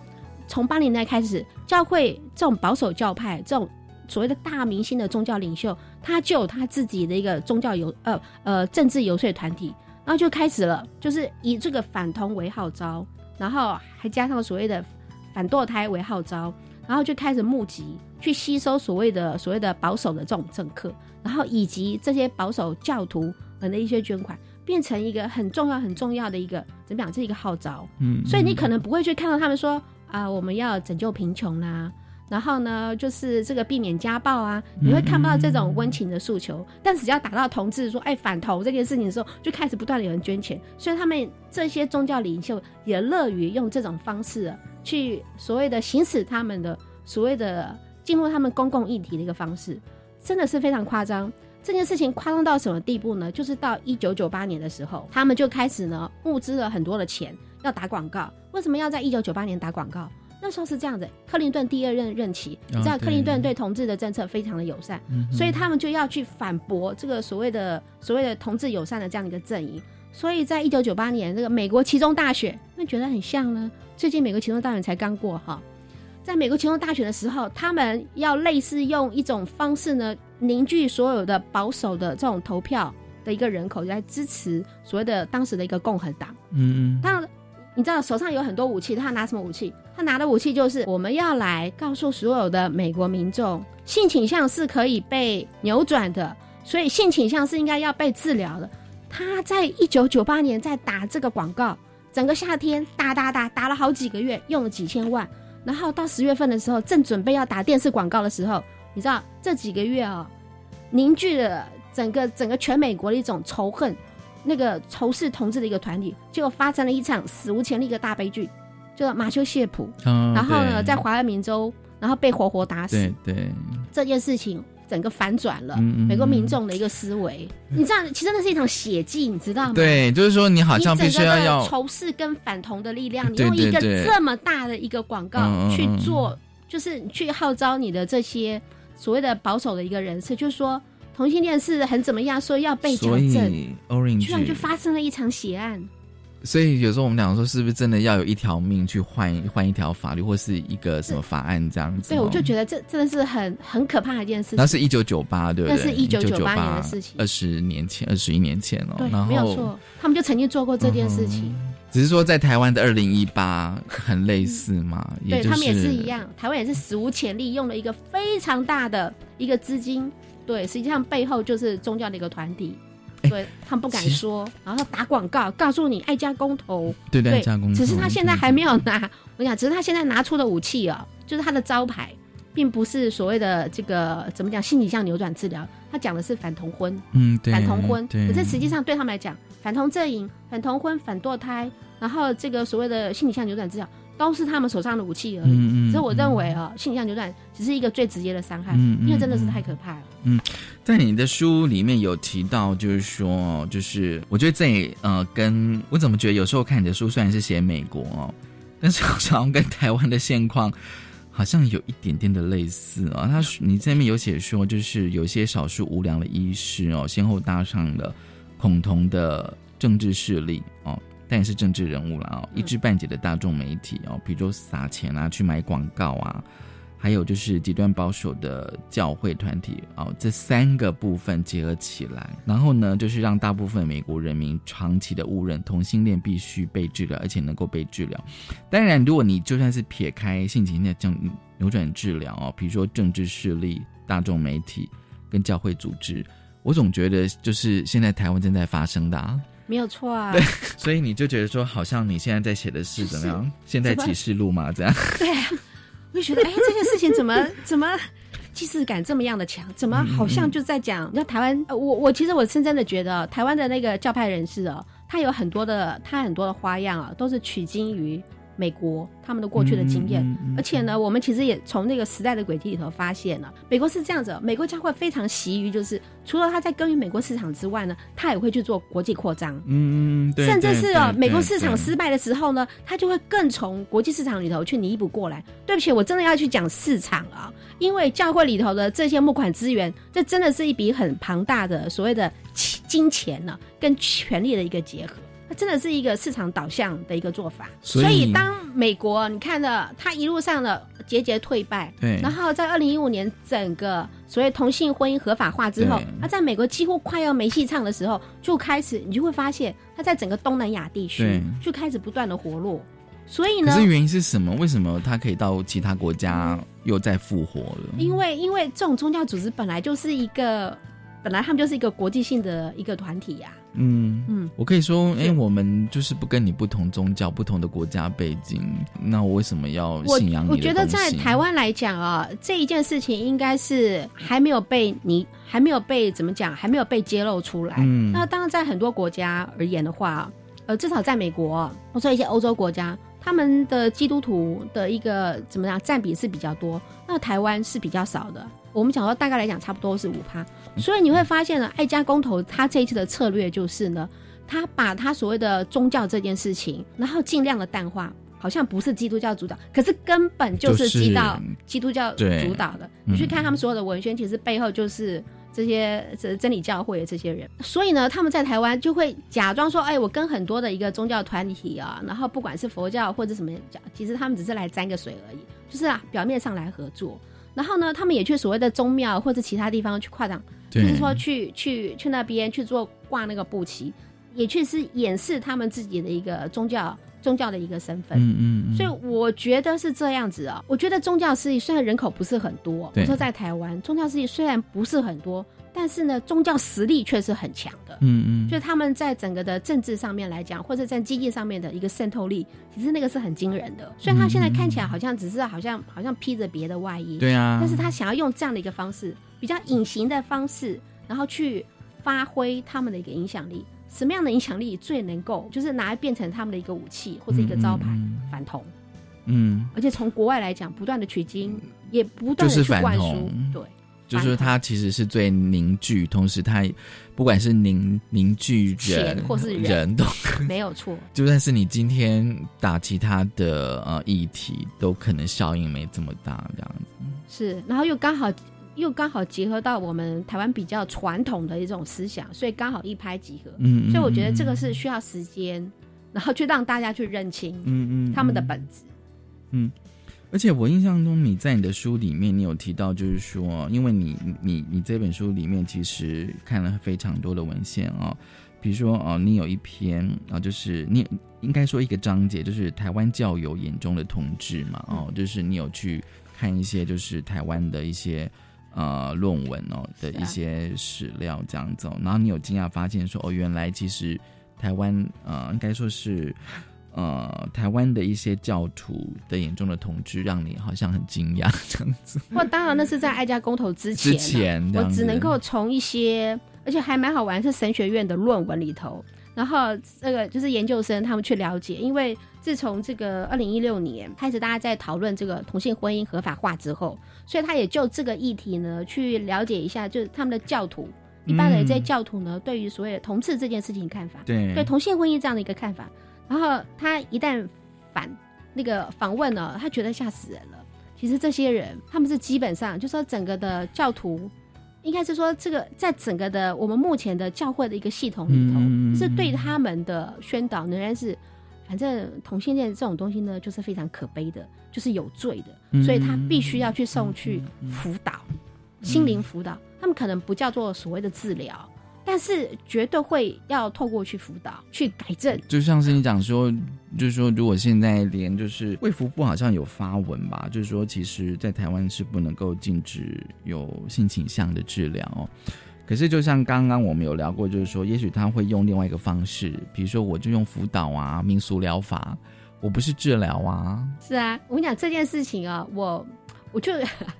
[SPEAKER 3] 从八零年代开始，教会这种保守教派，这种所谓的大明星的宗教领袖，他就有他自己的一个宗教游呃呃政治游说团体，然后就开始了，就是以这个反同为号召，然后还加上所谓的反堕胎为号召。然后就开始募集，去吸收所谓的所谓的保守的这种政客，然后以及这些保守教徒们的一些捐款，变成一个很重要很重要的一个怎么讲？这一个号召。嗯。所以你可能不会去看到他们说啊，我们要拯救贫穷啦，然后呢，就是这个避免家暴啊，你会看不到这种温情的诉求。但只要打到同志说哎反同这件事情的时候，就开始不断的有人捐钱，所以他们这些宗教领袖也乐于用这种方式。去所谓的行使他们的所谓的进入他们公共议题的一个方式，真的是非常夸张。这件事情夸张到什么地步呢？就是到一九九八年的时候，他们就开始呢募资了很多的钱要打广告。为什么要在一九九八年打广告？那时候是这样子，克林顿第二任任期，你知道克林顿对同志的政策非常的友善，所以他们就要去反驳这个所谓的所谓的同志友善的这样一个阵营。所以在一九九八年这个美国其中大选，那觉得很像呢。最近美国其中大选才刚过哈，在美国其中大选的时候，他们要类似用一种方式呢，凝聚所有的保守的这种投票的一个人口来支持所谓的当时的一个共和党。嗯嗯。当你知道手上有很多武器，他拿什么武器？他拿的武器就是我们要来告诉所有的美国民众，性倾向是可以被扭转的，所以性倾向是应该要被治疗的。他在一九九八年在打这个广告。整个夏天打打打打了好几个月，用了几千万，然后到十月份的时候，正准备要打电视广告的时候，你知道这几个月啊，凝聚了整个整个全美国的一种仇恨，那个仇视同志的一个团体，结果发生了一场史无前例的大悲剧，就马修谢普，然后呢，在华人民州，然后被活活打死，
[SPEAKER 1] 对
[SPEAKER 3] 这件事情。整个反转了美国民众的一个思维，你知道，其实那是一场血祭，你知道吗？
[SPEAKER 1] 对，就是说你好像必须要要
[SPEAKER 3] 仇视跟反同的力量，你用一个这么大的一个广告去做，就是去号召你的这些所谓的保守的一个人士，就是说同性恋是很怎么样，说要被矫正，居然就发生了一场血案。
[SPEAKER 1] 所以有时候我们讲说，是不是真的要有一条命去换换一条法律，或是一个什么法案这样子？
[SPEAKER 3] 对，我就觉得这真的是很很可怕的一件事情。
[SPEAKER 1] 那是一九九八，对不对？
[SPEAKER 3] 那是一九九八年的事情，
[SPEAKER 1] 二十年前、二十一年前哦。
[SPEAKER 3] 对，没有错，他们就曾经做过这件事情。
[SPEAKER 1] 只是说在台湾的二零一八很类似嘛？
[SPEAKER 3] 对他们也是一样，台湾也是史无前例用了一个非常大的一个资金，对，实际上背后就是宗教的一个团体。对他们不敢说，然后打广告告诉你爱家公投，
[SPEAKER 1] 对对，爱家公投。
[SPEAKER 3] 只是他现在还没有拿，我讲，只是他现在拿出的武器哦，就是他的招牌，并不是所谓的这个怎么讲心理向扭转治疗，他讲的是反同婚，
[SPEAKER 1] 嗯，对
[SPEAKER 3] 反同婚。可是实际上对他们来讲，反同阵营、反同婚、反堕胎，然后这个所谓的心理向扭转治疗。都是他们手上的武器而已，所以我认为啊，性向扭转只是一个最直接的伤害，因为真的是太可怕了。
[SPEAKER 1] 嗯，在你的书里面有提到，就是说，就是我觉得这呃，跟我怎么觉得有时候看你的书虽然是写美国哦，但是好像跟台湾的现况好像有一点点的类似啊。他 你这边有写说，就是有些少数无良的医师哦，先后搭上了恐同的。政治势力哦，但也是政治人物了哦，一知半解的大众媒体哦，比如说撒钱啊，去买广告啊。还有就是极端保守的教会团体哦，这三个部分结合起来，然后呢，就是让大部分美国人民长期的误认同性恋必须被治疗，而且能够被治疗。当然，如果你就算是撇开性情的这样扭转治疗哦，比如说政治势力、大众媒体跟教会组织，我总觉得就是现在台湾正在发生的啊，
[SPEAKER 3] 没有错啊。
[SPEAKER 1] 对，所以你就觉得说，好像你现在在写的是怎么样？现在启示录嘛，这样。
[SPEAKER 3] 对。我就觉得，哎，这件事情怎么 怎么既视感这么样的强？怎么好像就在讲？那台湾，我我其实我深深的觉得，台湾的那个教派人士哦，他有很多的，他很多的花样啊，都是取经于。美国他们的过去的经验，而且呢，我们其实也从那个时代的轨迹里头发现了，美国是这样子，美国教会非常习于就是，除了他在耕耘美国市场之外呢，他也会去做国际扩张，
[SPEAKER 1] 嗯，
[SPEAKER 3] 甚至是哦，美国市场失败的时候呢，他就会更从国际市场里头去弥补过来。对不起，我真的要去讲市场啊，因为教会里头的这些募款资源，这真的是一笔很庞大的所谓的金钱呢，跟权力的一个结合。真的是一个市场导向的一个做法，所以当美国你看了它一路上的节节退败，
[SPEAKER 1] 对，
[SPEAKER 3] 然后在二零一五年整个所谓同性婚姻合法化之后，它在美国几乎快要没戏唱的时候，就开始你就会发现它在整个东南亚地区就开始不断的活络，所以呢，
[SPEAKER 1] 可是原因是什么？为什么它可以到其他国家又再复活了？
[SPEAKER 3] 因为因为这种宗教组织本来就是一个，本来他们就是一个国际性的一个团体呀。
[SPEAKER 1] 嗯嗯，我可以说，哎，我们就是不跟你不同宗教、不同的国家背景，那我为什么要信仰你
[SPEAKER 3] 我觉得在台湾来讲啊，这一件事情应该是还没有被你还没有被怎么讲，还没有被揭露出来。嗯，那当然在很多国家而言的话，呃，至少在美国，或者一些欧洲国家，他们的基督徒的一个怎么样占比是比较多，那台湾是比较少的。我们讲说大概来讲，差不多是五趴。所以你会发现呢，爱家公投他这一次的策略就是呢，他把他所谓的宗教这件事情，然后尽量的淡化，好像不是基督教主导，可是根本就是基到基督教主导的。你去看他们所有的文宣，其实背后就是这些这真理教会的这些人。所以呢，他们在台湾就会假装说，哎，我跟很多的一个宗教团体啊，然后不管是佛教或者什么教，其实他们只是来沾个水而已，就是啊，表面上来合作。然后呢，他们也去所谓的宗庙或者其他地方去跨党。就是说，去去去那边去做挂那个布旗，也确实掩饰他们自己的一个宗教宗教的一个身份。
[SPEAKER 1] 嗯嗯。
[SPEAKER 3] 所以我觉得是这样子啊。我觉得宗教事业虽然人口不是很多，我说在台湾宗教事业虽然不是很多，但是呢，宗教实力却是很强的。
[SPEAKER 1] 嗯嗯。
[SPEAKER 3] 就他们在整个的政治上面来讲，或者在经济上面的一个渗透力，其实那个是很惊人的。虽然他现在看起来好像只是好像好像披着别的外衣，
[SPEAKER 1] 对啊，
[SPEAKER 3] 但是他想要用这样的一个方式。比较隐形的方式，然后去发挥他们的一个影响力。什么样的影响力最能够就是拿来变成他们的一个武器或者一个招牌？反同。
[SPEAKER 1] 嗯。
[SPEAKER 3] 而且从国外来讲，不断的取经，也不断的去灌输。对，
[SPEAKER 1] 就是它其实是最凝聚，同时它不管是凝凝聚人
[SPEAKER 3] 或是
[SPEAKER 1] 人都
[SPEAKER 3] 没有错。
[SPEAKER 1] 就算是你今天打其他的呃议题，都可能效应没这么大这样子。
[SPEAKER 3] 是，然后又刚好。又刚好结合到我们台湾比较传统的一种思想，所以刚好一拍即合。
[SPEAKER 1] 嗯，
[SPEAKER 3] 所以我觉得这个是需要时间，然后去让大家去认清，
[SPEAKER 1] 嗯嗯，
[SPEAKER 3] 他们的本质。
[SPEAKER 1] 嗯，而且我印象中你在你的书里面，你有提到，就是说，因为你你你这本书里面其实看了非常多的文献啊，比如说哦，你有一篇啊，就是你应该说一个章节，就是台湾教友眼中的同志嘛，哦，就是你有去看一些就是台湾的一些。呃，论文哦的一些史料这样子，然后你有惊讶发现说，哦，原来其实台湾呃，应该说是呃，台湾的一些教徒的眼中的统治，让你好像很惊讶这样子。
[SPEAKER 3] 哇，当然那是在爱家公投之前，
[SPEAKER 1] 之前
[SPEAKER 3] 我只能够从一些，而且还蛮好玩，是神学院的论文里头，然后那个就是研究生他们去了解，因为自从这个二零一六年开始，大家在讨论这个同性婚姻合法化之后。所以他也就这个议题呢，去了解一下，就是他们的教徒，一般的这些教徒呢，对于所谓的同志这件事情看法，
[SPEAKER 1] 对
[SPEAKER 3] 对同性婚姻这样的一个看法。然后他一旦反那个访问呢，他觉得吓死人了。其实这些人他们是基本上就说整个的教徒应该是说这个在整个的我们目前的教会的一个系统里头，
[SPEAKER 1] 嗯
[SPEAKER 3] 是对他们的宣导仍然是，反正同性恋这种东西呢，就是非常可悲的，就是有罪的，
[SPEAKER 1] 嗯
[SPEAKER 3] 所以他必须要去送去辅导，心灵辅导。他们可能不叫做所谓的治疗，但是绝对会要透过去辅导、去改正。
[SPEAKER 1] 就像是你讲说，就是说，如果现在连就是卫福部好像有发文吧，就是说，其实在台湾是不能够禁止有性倾向的治疗哦。可是，就像刚刚我们有聊过，就是说，也许他会用另外一个方式，比如说，我就用辅导啊、民俗疗法，我不是治疗啊。
[SPEAKER 3] 是啊，我跟你讲这件事情啊，我我就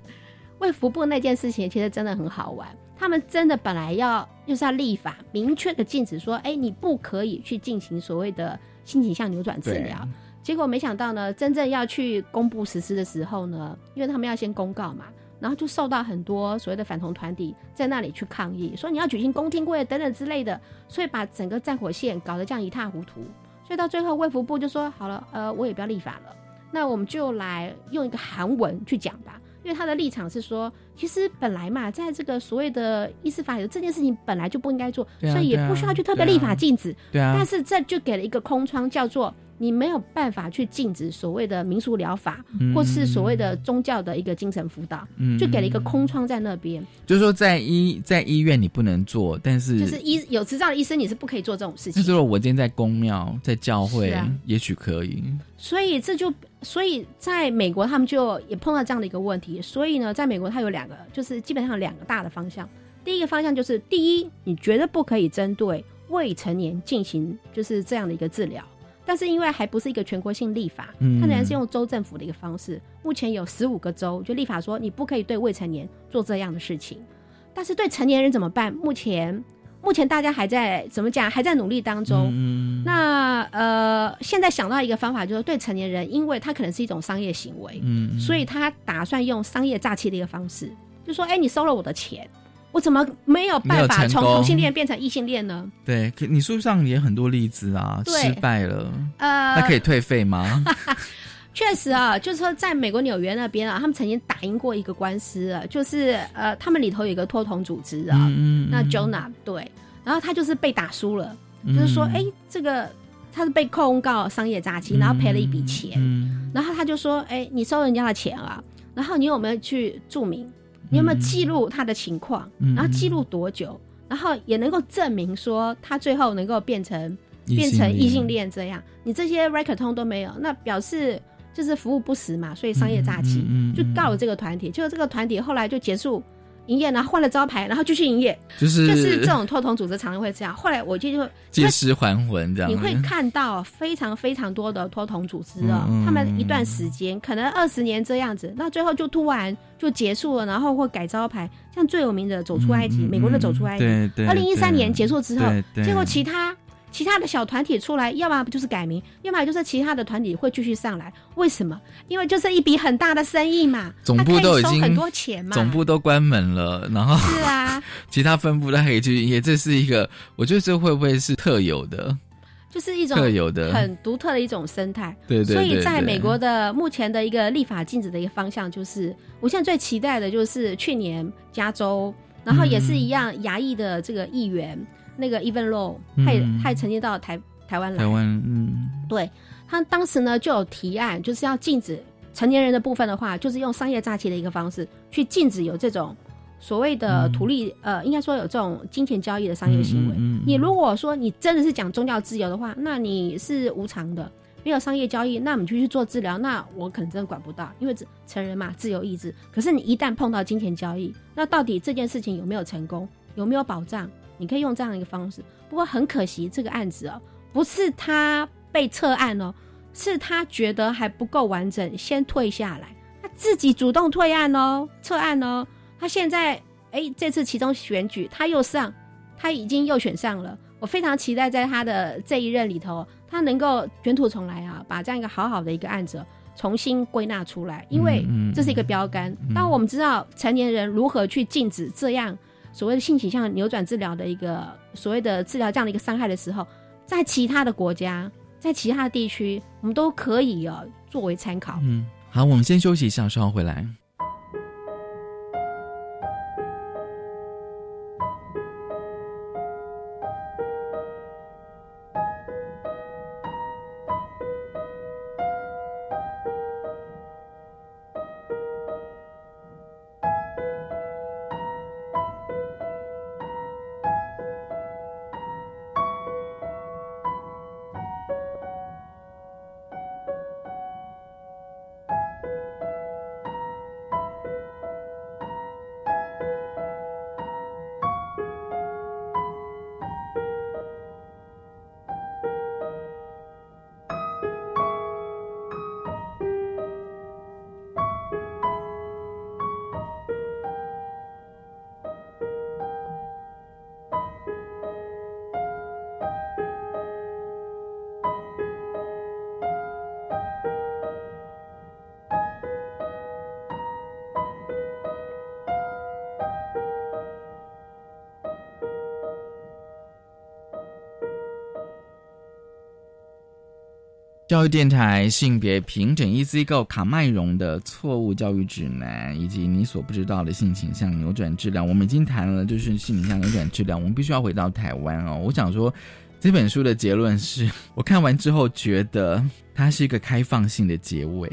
[SPEAKER 3] 卫福部那件事情，其实真的很好玩。他们真的本来要就是要立法，明确的禁止说，哎，你不可以去进行所谓的性倾向扭转治疗。结果没想到呢，真正要去公布实施的时候呢，因为他们要先公告嘛，然后就受到很多所谓的反同团体在那里去抗议，说你要举行公听会等等之类的，所以把整个战火线搞得这样一塌糊涂。所以到最后，卫福部就说好了，呃，我也不要立法了，那我们就来用一个韩文去讲吧。因为他的立场是说，其实本来嘛，在这个所谓的医师法里这件事情本来就不应该做，
[SPEAKER 1] 啊
[SPEAKER 3] 所以也不需要去特别立法禁止。
[SPEAKER 1] 对啊
[SPEAKER 3] 但是这就给了一个空窗，叫做你没有办法去禁止所谓的民俗疗法，
[SPEAKER 1] 嗯
[SPEAKER 3] 或是所谓的宗教的一个精神辅导，
[SPEAKER 1] 嗯
[SPEAKER 3] 就给了一个空窗在那边。
[SPEAKER 1] 就是说，在医在医院你不能做，但是
[SPEAKER 3] 就是医有执照的医生，你是不可以做这种事情
[SPEAKER 1] 那如。果我今天在公庙、在教会，
[SPEAKER 3] 啊
[SPEAKER 1] 也许可以。
[SPEAKER 3] 所以这就，所以在美国他们就也碰到这样的一个问题。所以呢，在美国它有两个，就是基本上有两个大的方向。第一个方向就是，第一，你绝对不可以针对未成年进行就是这样的一个治疗。但是因为还不是一个全国性立法，
[SPEAKER 1] 嗯
[SPEAKER 3] 它仍然是用州政府的一个方式。目前有十五个州就立法说你不可以对未成年做这样的事情。但是对成年人怎么办？目前目前大家还在怎么讲？还在努力当中。
[SPEAKER 1] 嗯，
[SPEAKER 3] 那呃，现在想到一个方法，就是对成年人，因为他可能是一种商业行为，
[SPEAKER 1] 嗯
[SPEAKER 3] 所以他打算用商业诈欺的一个方式，就说：“哎、你收了我的钱，我怎么没有办法从同性恋变成异性恋呢
[SPEAKER 1] 对，可你书上也很多例子啊，失败了，？”
[SPEAKER 3] 呃，
[SPEAKER 1] 那可以退费吗？
[SPEAKER 3] 确实啊，就是说在美国纽约那边啊，他们曾经打赢过一个官司啊，就是呃，他们里头有一个托同组织啊，
[SPEAKER 1] 嗯
[SPEAKER 3] 那 Jonah 对，然后他就是被打输了，
[SPEAKER 1] 嗯
[SPEAKER 3] 就是说，哎、这个他是被控告商业诈欺，然后赔了一笔钱。
[SPEAKER 1] 嗯
[SPEAKER 3] 然后他就说：“哎、你收人家的钱啊？然后你有没有去注明？你有没有记录他的情况？
[SPEAKER 1] 嗯
[SPEAKER 3] 然后记录多久？然后也能够证明说他最后能够变成变成异性
[SPEAKER 1] 恋
[SPEAKER 3] 恋这样？你这些 record 通都没有，那表示就是服务不实嘛，所以商业诈欺，就告了这个团体。结果这个团体后来就结束营业，然后换了招牌，然后继续营业。
[SPEAKER 1] 就是
[SPEAKER 3] 就是这种托同组织常常会这样。后来我就就
[SPEAKER 1] 借尸还魂这样，
[SPEAKER 3] 你会看到非常非常多的托同组织哦，
[SPEAKER 1] 嗯嗯
[SPEAKER 3] 他们一段时间可能二十年这样子，那最后就突然就结束了，然后或改招牌，像最有名的《走出埃及》，美国的《走出埃及》，二零一三年结束之后结果其他。其他的小团体出来，要么就是改名，要么就是其他的团体会继续上来。为什么？因为就是一笔很大的生意嘛，
[SPEAKER 1] 总部都已经
[SPEAKER 3] 收很多钱嘛。
[SPEAKER 1] 总部都关门了，然后
[SPEAKER 3] 是啊，
[SPEAKER 1] 其他分部都可以去营业，这是一个，我觉得这会不会是特有的？
[SPEAKER 3] 就是一种
[SPEAKER 1] 特有的
[SPEAKER 3] 很独特的一种生态。
[SPEAKER 1] 对对对
[SPEAKER 3] 所以在美国的目前的一个立法禁止的一个方向，就是我现在最期待的就是去年加州，然后也是一样，牙裔的这个议员那个 Even Low，他也
[SPEAKER 1] 嗯
[SPEAKER 3] 他也曾经到台台湾来
[SPEAKER 1] 台，湾，嗯
[SPEAKER 3] 对他当时呢就有提案，就是要禁止成年人的部分的话，就是用商业诈欺的一个方式去禁止有这种所谓的图利，呃，应该说有这种金钱交易的商业行为。你如果说你真的是讲宗教自由的话，那你是无偿的，没有商业交易，那我们就去做治疗，那我可能真的管不到，因为成人嘛，自由意志。可是你一旦碰到金钱交易，那到底这件事情有没有成功，有没有保障？你可以用这样一个方式。不过很可惜，这个案子哦，不是他被撤案哦，是他觉得还不够完整，先退下来，他自己主动退案哦，撤案哦。他现在哎，这次其中选举他又上，他已经又选上了。我非常期待在他的这一任里头，他能够卷土重来啊，把这样一个好好的一个案子重新归纳出来，因为这是一个标杆。当我们知道成年人如何去禁止这样所谓的性取向扭转治疗的一个所谓的治疗这样的一个伤害的时候，在其他的国家，在其他的地区，我们都可以哦作为参考。
[SPEAKER 1] 嗯，好，我们先休息一下，稍后回来。教育电台性别平整 Easy Go 卡麦荣的错误教育指南，以及你所不知道的性倾向扭转治疗，我们已经谈了，就是性倾向扭转治疗。我们必须要回到台湾哦。我想说，这本书的结论是我看完之后觉得它是一个开放性的结尾。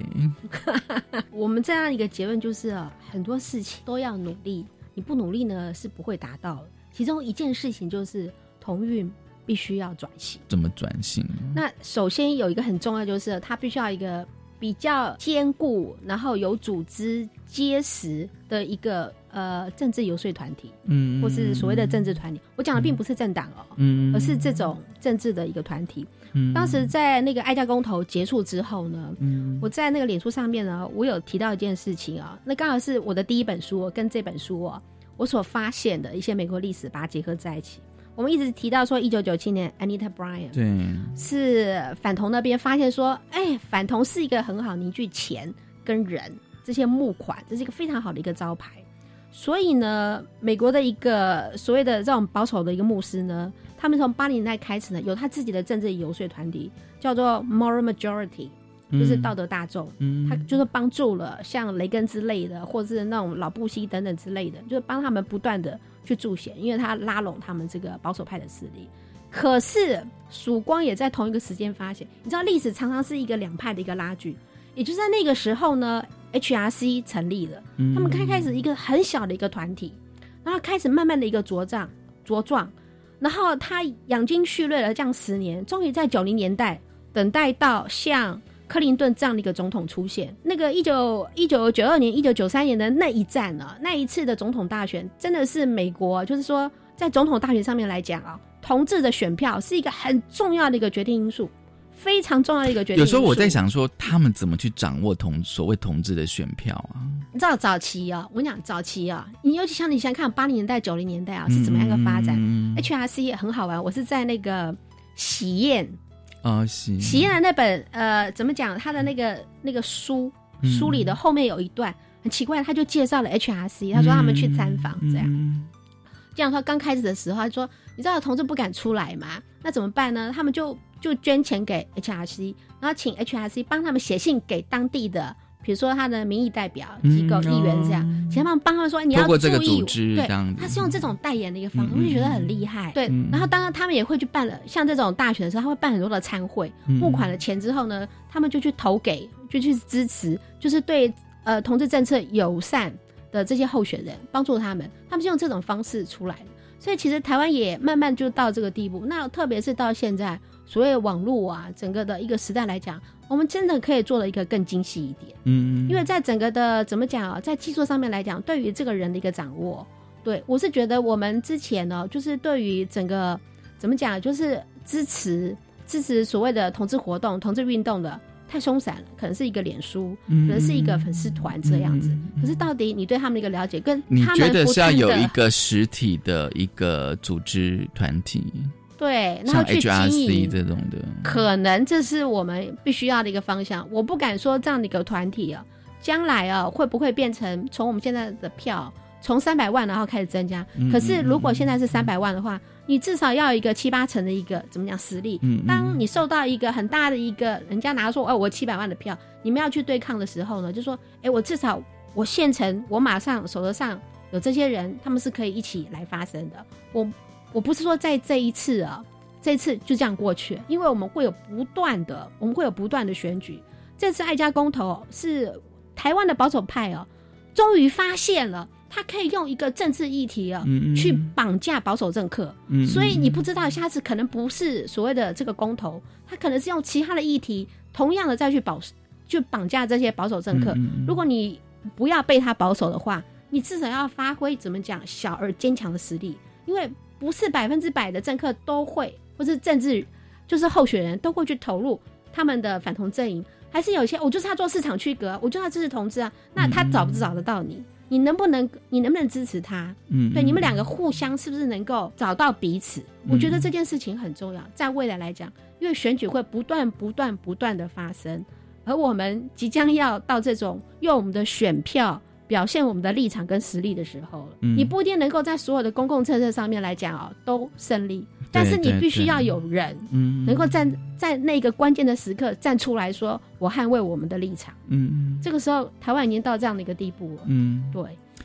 [SPEAKER 3] 我们这样一个结论就是很多事情都要努力，你不努力呢是不会达到。其中一件事情就是同运。必须要转型，
[SPEAKER 1] 怎么转型？
[SPEAKER 3] 那首先有一个很重要，就是它必须要一个比较坚固，然后有组织、结实的一个呃政治游说团体，嗯，或是所谓的政治团体。我讲的并不是政党哦，嗯，而是这种政治的一个团体。嗯，当时在那个爱家公投结束之后呢，嗯，我在那个脸书上面呢，我有提到一件事情啊，那刚好是我的第一本书跟这本书哦，我所发现的一些美国历史，把它结合在一起。我们一直提到说，一九九七年，Anita Bryan
[SPEAKER 1] 对
[SPEAKER 3] 是反同那边发现说，哎，反同是一个很好凝聚钱跟人这些募款，这是一个非常好的一个招牌。所以呢，美国的一个所谓的这种保守的一个牧师呢，他们从八零年代开始呢，有他自己的政治游说团体，叫做 Moral Majority，就是道德大众。嗯，他就是帮助了像雷根之类的，或者是那种老布希等等之类的，就是帮他们不断的。去助选，因为他拉拢他们这个保守派的势力。可是曙光也在同一个时间发现，你知道历史常常是一个两派的一个拉锯。也就在那个时候呢，HRC 成立了，他们开开始一个很小的一个团体，然后开始慢慢的一个茁壮茁壮，然后他养精蓄锐了这样十年，终于在九零年代等待到像。克林顿这样的一个总统出现，那个一九一九九二年、一九九三年的那一战呢，那一次的总统大选，真的是美国，就是说在总统大选上面来讲啊，同志的选票是一个很重要的一个决定因素，非常重要的一个决定。
[SPEAKER 1] 有时候我在想说，他们怎么去掌握同所谓同志的选票啊？
[SPEAKER 3] 你知道早期啊，我跟你讲早期啊，你尤其像你想看八零年代、九零年代啊，是怎么样一个发展？HRC 也很好玩，我是在那个喜宴。
[SPEAKER 1] 啊，喜
[SPEAKER 3] 喜宴的那本呃，怎么讲？他的那个那个书书里的后面有一段很奇怪，他就介绍了 HRC，他说他们去参访这样。这样说刚开始的时候，他说：“你知道同志不敢出来吗？那怎么办呢？他们就就捐钱给 HRC，然后请 HRC 帮他们写信给当地的。”比如说他的民意代表机构议员这样，前方帮他们说你要注意，对，他是用这种代言的一个方式，我就觉得很厉害。对，然后当然他们也会去办了，像这种大选的时候，他会办很多的参会，募款了钱之后呢，他们就去投给，就去支持，就是对呃同志政策友善的这些候选人，帮助他们，他们是用这种方式出来的。所以其实台湾也慢慢就到这个地步，那特别是到现在。所谓网络啊，整个的一个时代来讲，我们真的可以做的一个更精细一点。嗯，因为在整个的怎么讲啊，在技术上面来讲，对于这个人的一个掌握，对我是觉得我们之前呢，就是对于整个怎么讲，就是支持支持所谓的同志活动、同志运动的太松散了，可能是一个脸书，可能是一个粉丝团这样子。可是到底你对他们的一个了解，跟
[SPEAKER 1] 你觉得是要有一个实体的一个组织团体？
[SPEAKER 3] 对，然后去经营
[SPEAKER 1] 这种的，
[SPEAKER 3] 可能这是我们必须要的一个方向。我不敢说这样的一个团体啊，将来啊会不会变成从我们现在的票从三百万然后开始增加？可是如果现在是三百万的话，你至少要一个七八成的一个怎么讲实力。当你受到一个很大的一个人家拿说哦我七百万的票，你们要去对抗的时候呢，就说哎我至少我现成我马上手头上有这些人，他们是可以一起来发生的。我。我不是说在这一次啊，这次就这样过去，因为我们会有不断的，我们会有不断的选举。这次爱家公投是台湾的保守派哦，终于发现了，他可以用一个政治议题啊，去绑架保守政客。所以你不知道下次可能不是所谓的这个公投，他可能是用其他的议题，同样的再去保，去绑架这些保守政客。如果你不要被他保守的话，你至少要发挥怎么讲小而坚强的实力，因为。不是百分之百的政客都会，或是政治就是候选人都会去投入他们的反同阵营，还是有些我就是要做市场区隔，我就要支持同志啊，那他找不找得到你？你能不能你能不能支持他？嗯，对，你们两个互相是不是能够找到彼此？我觉得这件事情很重要，在未来来讲，因为选举会不断不断不断的发生，而我们即将要到这种用我们的选票。表现我们的立场跟实力的时候了，你不一定能够在所有的公共政策上面来讲啊都胜利，但是你必须要有人，
[SPEAKER 1] 嗯，
[SPEAKER 3] 能够站在那个关键的时刻站出来说，我捍卫我们的立场。
[SPEAKER 1] 嗯，
[SPEAKER 3] 这个时候台湾已经到这样的一个地步了。
[SPEAKER 1] 嗯，
[SPEAKER 3] 对。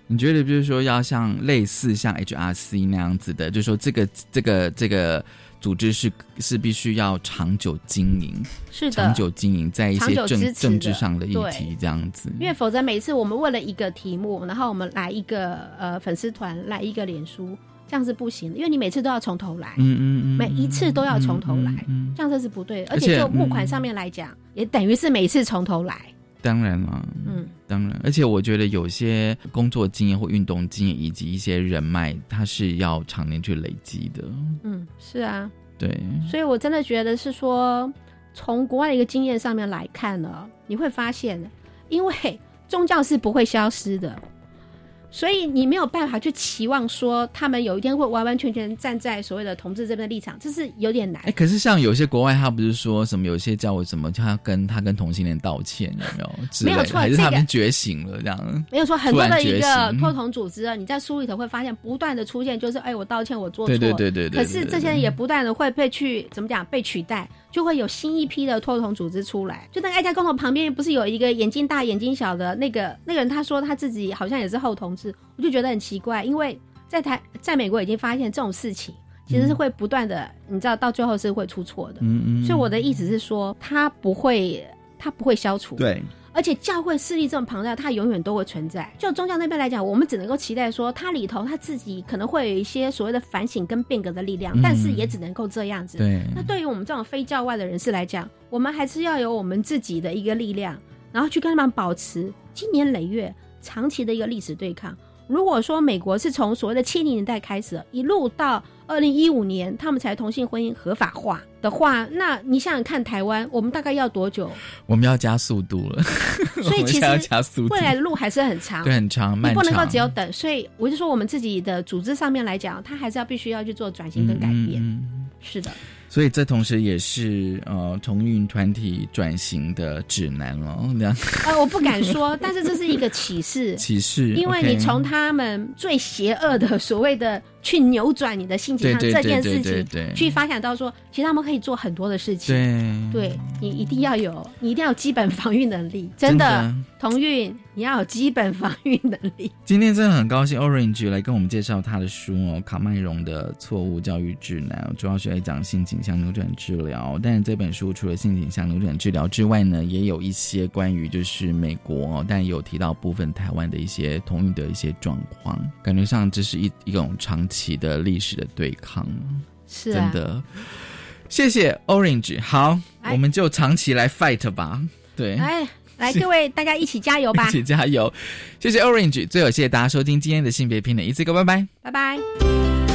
[SPEAKER 1] 你觉得，比如说，要像类似像 HRC 那样子的，就是说，这个这个这个组织是是必须要长久经营，
[SPEAKER 3] 是的，
[SPEAKER 1] 长久经营在一些政政治上的议题这样子。
[SPEAKER 3] 因为否则每次我们为了一个题目，然后我们来一个呃粉丝团，来一个脸书，这样是不行的，因为你每次都要从头来，
[SPEAKER 1] 嗯嗯嗯，
[SPEAKER 3] 每一次都要从头来，这样这是不对的。而且就募款上面来讲，也等于是每次从头来。
[SPEAKER 1] 当然了，嗯，当然，而且我觉得有些工作经验或运动经验以及一些人脉，它是要常年去累积的。
[SPEAKER 3] 嗯，是啊，
[SPEAKER 1] 对，
[SPEAKER 3] 所以我真的觉得是说，从国外的一个经验上面来看呢，你会发现，因为宗教是不会消失的。所以你没有办法去期望说他们有一天会完完全全站在所谓的同志这边的立场，这是有点难。
[SPEAKER 1] 哎，可是像有些国外，他不是说什么有些叫我什么，他跟他跟同性恋道歉有没有？
[SPEAKER 3] 没有错，
[SPEAKER 1] 还是他们觉醒了这样？
[SPEAKER 3] 没有错，很多的一个脱同组织啊，你在书里头会发现不断的出现，就是哎，我道歉，我做错，
[SPEAKER 1] 对对对对。
[SPEAKER 3] 可是这些人也不断的会被去怎么讲被取代，就会有新一批的托同组织出来。就那个爱家公同旁边不是有一个眼睛大眼睛小的那个那个人，他说他自己好像也是后同志，我就觉得很。奇怪，因为在台在美国已经发现这种事情其实是会不断的，你知道到最后是会出错的。嗯嗯。所以我的意思是说，它不会，它不会消除。
[SPEAKER 1] 对。
[SPEAKER 3] 而且教会势力这么庞大，它永远都会存在。就宗教那边来讲，我们只能够期待说，它里头它自己可能会有一些所谓的反省跟变革的力量，但是也只能够这样子。
[SPEAKER 1] 对。
[SPEAKER 3] 那对于我们这种非教外的人士来讲，我们还是要有我们自己的一个力量，然后去跟他们保持经年累月、长期的一个历史对抗。如果说美国是从所谓的七零年代开始，一路到二零一五年，他们才同性婚姻合法化的话，那你想想看，台湾我们大概要多久？
[SPEAKER 1] 我们要加速度了，
[SPEAKER 3] 所以其实
[SPEAKER 1] 加速
[SPEAKER 3] 未来的路还是很长，
[SPEAKER 1] 对，很长，
[SPEAKER 3] 你不能够只有等。所以我就说，我们自己的组织上面来讲，它还是要必须要去做转型跟改变。是的。
[SPEAKER 1] 所以这同时也是呃同运团体转型的指南哦，这样。
[SPEAKER 3] 呃，我不敢说，但是这是一个启示。
[SPEAKER 1] 启示，
[SPEAKER 3] 因为你从他们最邪恶的所谓的去扭转你的性情上这件事情，去发想到说，其实他们可以做很多的事情。
[SPEAKER 1] 对，
[SPEAKER 3] 对你一定要有，你一定要有基本防御能力，真的。同运，你要有基本防御能力。
[SPEAKER 1] 今天真的很高兴，Orange 来跟我们介绍他的书哦，《卡麦隆的错误教育指南》，主要是来讲性倾向扭转治疗。但是这本书除了性倾向扭转治疗之外呢，也有一些关于就是美国，但有提到部分台湾的一些同运的一些状况。感觉上这是一一种长期的历史的对抗，
[SPEAKER 3] 是
[SPEAKER 1] 真的。谢谢 Orange，好，我们就长期来 fight 吧。对，
[SPEAKER 3] 哎。来，各位大家一起加油吧！
[SPEAKER 1] 一起加油，谢谢 Orange。最后，谢谢大家收听今天的性别平等，一次个拜拜，
[SPEAKER 3] 拜拜。